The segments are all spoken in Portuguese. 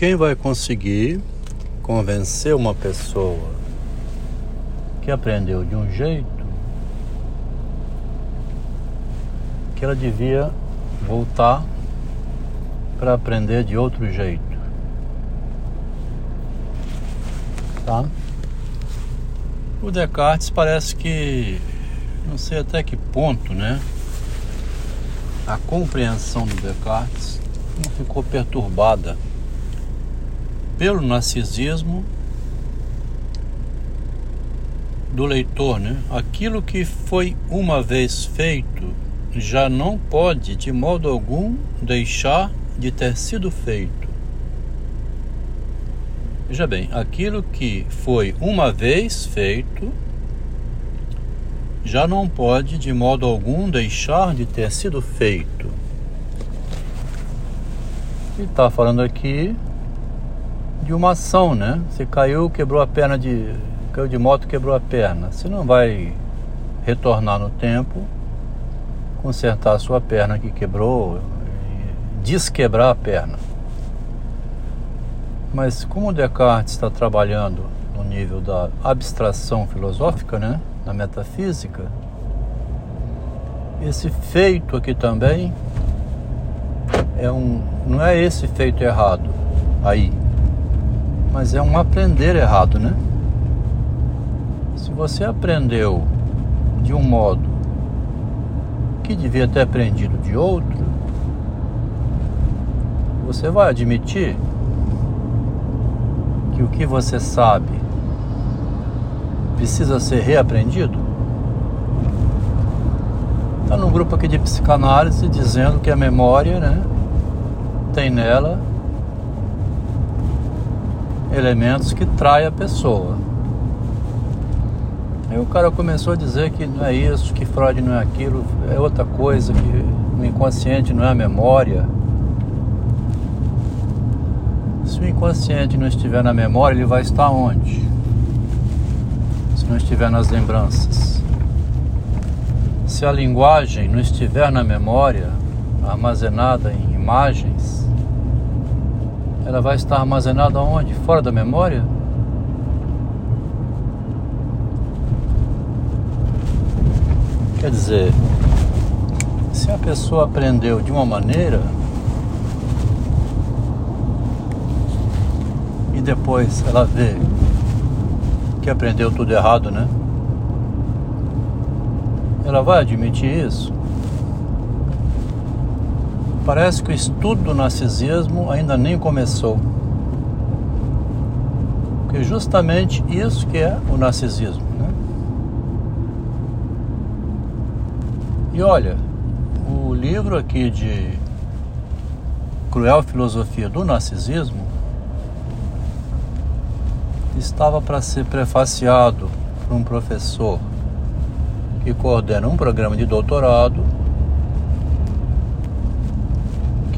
Quem vai conseguir convencer uma pessoa que aprendeu de um jeito que ela devia voltar para aprender de outro jeito? Tá? O Descartes parece que não sei até que ponto, né? A compreensão do Descartes não ficou perturbada pelo narcisismo do leitor, né? Aquilo que foi uma vez feito já não pode de modo algum deixar de ter sido feito. Veja bem, aquilo que foi uma vez feito já não pode de modo algum deixar de ter sido feito. E está falando aqui de uma ação, né? Você caiu, quebrou a perna de. caiu de moto, quebrou a perna. Você não vai retornar no tempo, consertar a sua perna que quebrou, desquebrar a perna. Mas como Descartes está trabalhando no nível da abstração filosófica, né, na metafísica, esse feito aqui também é um, não é esse feito errado aí, mas é um aprender errado, né? Se você aprendeu de um modo que devia ter aprendido de outro, você vai admitir que o que você sabe precisa ser reaprendido? Está num grupo aqui de psicanálise dizendo que a memória, né, tem nela elementos que traem a pessoa. Aí o cara começou a dizer que não é isso, que Freud não é aquilo, é outra coisa, que o inconsciente não é a memória. Se o inconsciente não estiver na memória, ele vai estar onde? Se não estiver nas lembranças. Se a linguagem não estiver na memória, armazenada em imagens, ela vai estar armazenada onde? Fora da memória? Quer dizer, se a pessoa aprendeu de uma maneira e depois ela vê que aprendeu tudo errado, né? Ela vai admitir isso? Parece que o estudo do narcisismo ainda nem começou. Porque é justamente isso que é o narcisismo. Né? E olha, o livro aqui de Cruel Filosofia do Narcisismo estava para ser prefaciado por um professor que coordena um programa de doutorado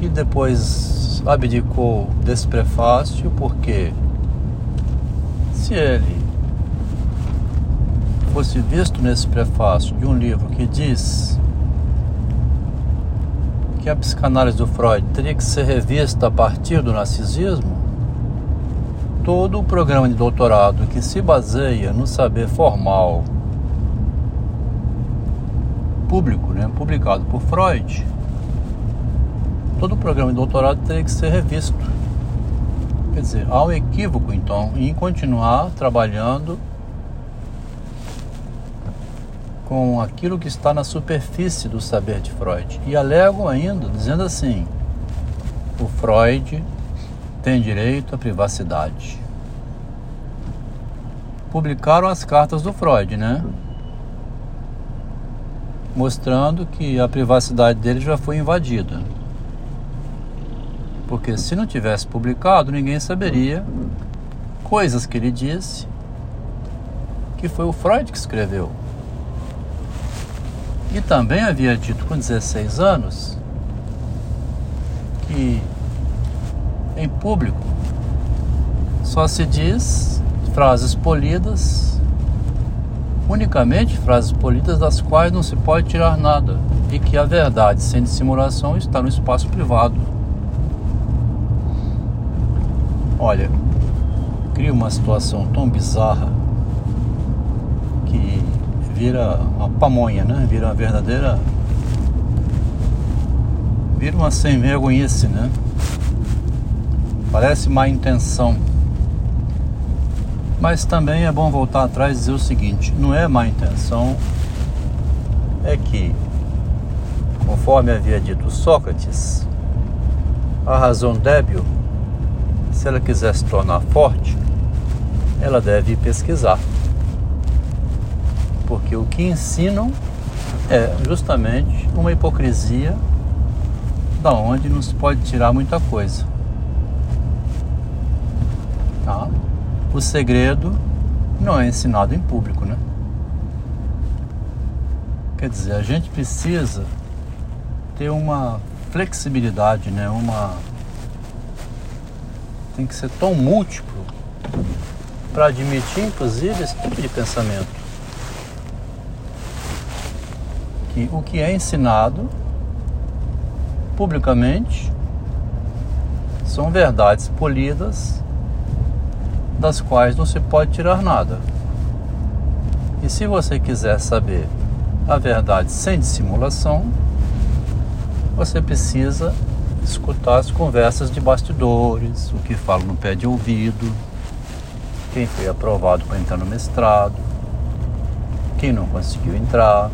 que depois abdicou desse prefácio porque se ele fosse visto nesse prefácio de um livro que diz que a psicanálise do Freud teria que ser revista a partir do narcisismo, todo o programa de doutorado que se baseia no saber formal público, né, publicado por Freud, todo o programa de doutorado teria que ser revisto. Quer dizer, há um equívoco então em continuar trabalhando com aquilo que está na superfície do saber de Freud. E alegam ainda, dizendo assim: o Freud tem direito à privacidade. Publicaram as cartas do Freud, né? Mostrando que a privacidade dele já foi invadida. Porque se não tivesse publicado, ninguém saberia coisas que ele disse que foi o Freud que escreveu. E também havia dito com 16 anos que em público só se diz frases polidas, unicamente frases polidas das quais não se pode tirar nada, e que a verdade sem dissimulação está no espaço privado. Olha, cria uma situação tão bizarra que vira uma pamonha, né? Vira uma verdadeira. Vira uma sem vergonhice, né? Parece má intenção. Mas também é bom voltar atrás e dizer o seguinte: não é má intenção, é que, conforme havia dito Sócrates, a razão débil, se ela quiser se tornar forte, ela deve pesquisar. Porque o que ensinam é justamente uma hipocrisia da onde não se pode tirar muita coisa. Tá? O segredo não é ensinado em público, né? Quer dizer, a gente precisa ter uma flexibilidade, né? Uma tem que ser tão múltiplo para admitir, inclusive, esse tipo de pensamento. Que o que é ensinado publicamente são verdades polidas das quais não se pode tirar nada. E se você quiser saber a verdade sem dissimulação, você precisa escutar as conversas de bastidores, o que falam no pé de ouvido, quem foi aprovado para entrar no mestrado, quem não conseguiu entrar,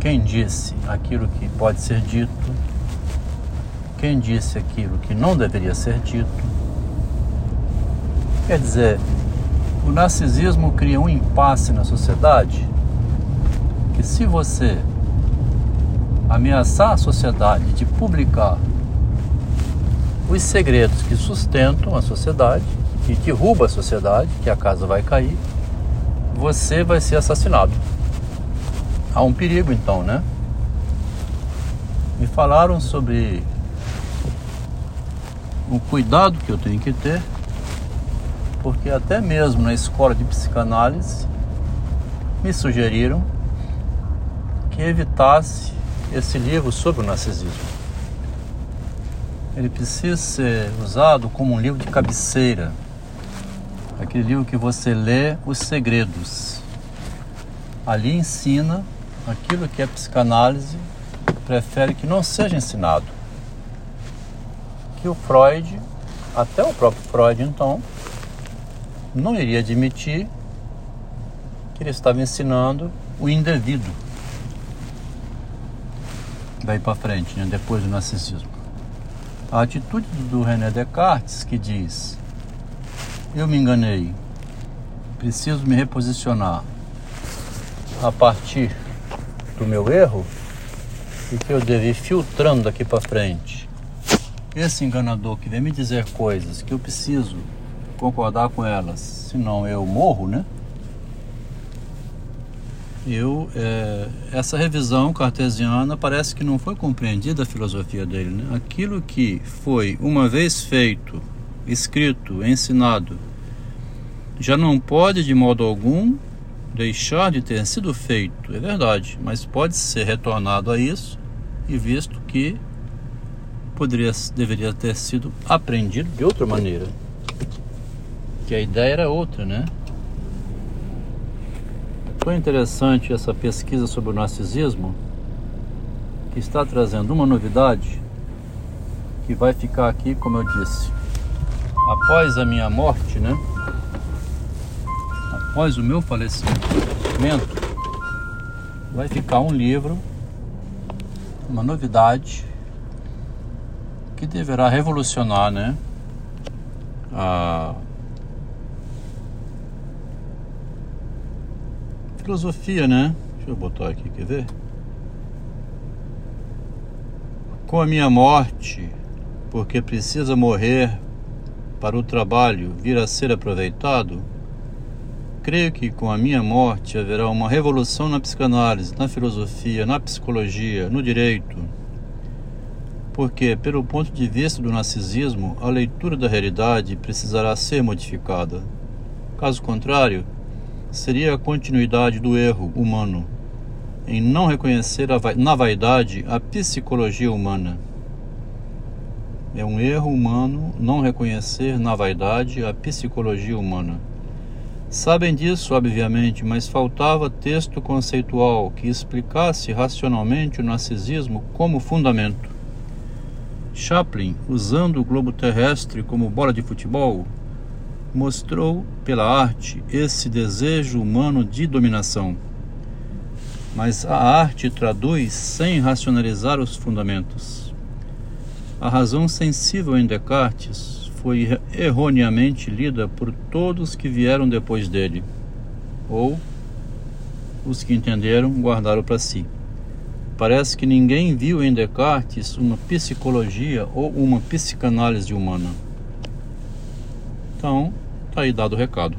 quem disse aquilo que pode ser dito, quem disse aquilo que não deveria ser dito. Quer dizer, o narcisismo cria um impasse na sociedade que se você ameaçar a sociedade de publicar os segredos que sustentam a sociedade, que derruba a sociedade, que a casa vai cair, você vai ser assassinado. Há um perigo então, né? Me falaram sobre o cuidado que eu tenho que ter, porque até mesmo na escola de psicanálise me sugeriram que evitasse esse livro sobre o narcisismo ele precisa ser usado como um livro de cabeceira. Aquele livro que você lê os segredos. Ali ensina aquilo que a psicanálise prefere que não seja ensinado. Que o Freud, até o próprio Freud então, não iria admitir que ele estava ensinando o indevido. Daí para frente, né? depois do narcisismo. A atitude do René Descartes que diz: Eu me enganei, preciso me reposicionar a partir do meu erro e que eu devo ir filtrando daqui para frente. Esse enganador que vem me dizer coisas que eu preciso concordar com elas, senão eu morro, né? Eu é, essa revisão cartesiana parece que não foi compreendida a filosofia dele. Né? Aquilo que foi uma vez feito, escrito, ensinado, já não pode de modo algum deixar de ter sido feito. É verdade, mas pode ser retornado a isso e visto que poderia deveria ter sido aprendido de outra maneira. Que a ideia era outra, né? Foi interessante essa pesquisa sobre o narcisismo, que está trazendo uma novidade que vai ficar aqui, como eu disse, após a minha morte, né? Após o meu falecimento, vai ficar um livro, uma novidade que deverá revolucionar, né? A filosofia, né? Deixa eu botar aqui, quer ver? Com a minha morte, porque precisa morrer para o trabalho vir a ser aproveitado, creio que com a minha morte haverá uma revolução na psicanálise, na filosofia, na psicologia, no direito. Porque, pelo ponto de vista do narcisismo, a leitura da realidade precisará ser modificada. Caso contrário, seria a continuidade do erro humano em não reconhecer na vaidade a psicologia humana. É um erro humano não reconhecer na vaidade a psicologia humana. Sabem disso, obviamente, mas faltava texto conceitual que explicasse racionalmente o narcisismo como fundamento. Chaplin, usando o globo terrestre como bola de futebol, mostrou pela arte esse desejo humano de dominação. Mas a arte traduz sem racionalizar os fundamentos. A razão sensível em Descartes foi erroneamente lida por todos que vieram depois dele, ou os que entenderam guardaram para si. Parece que ninguém viu em Descartes uma psicologia ou uma psicanálise humana. Então, tá aí dado o recado.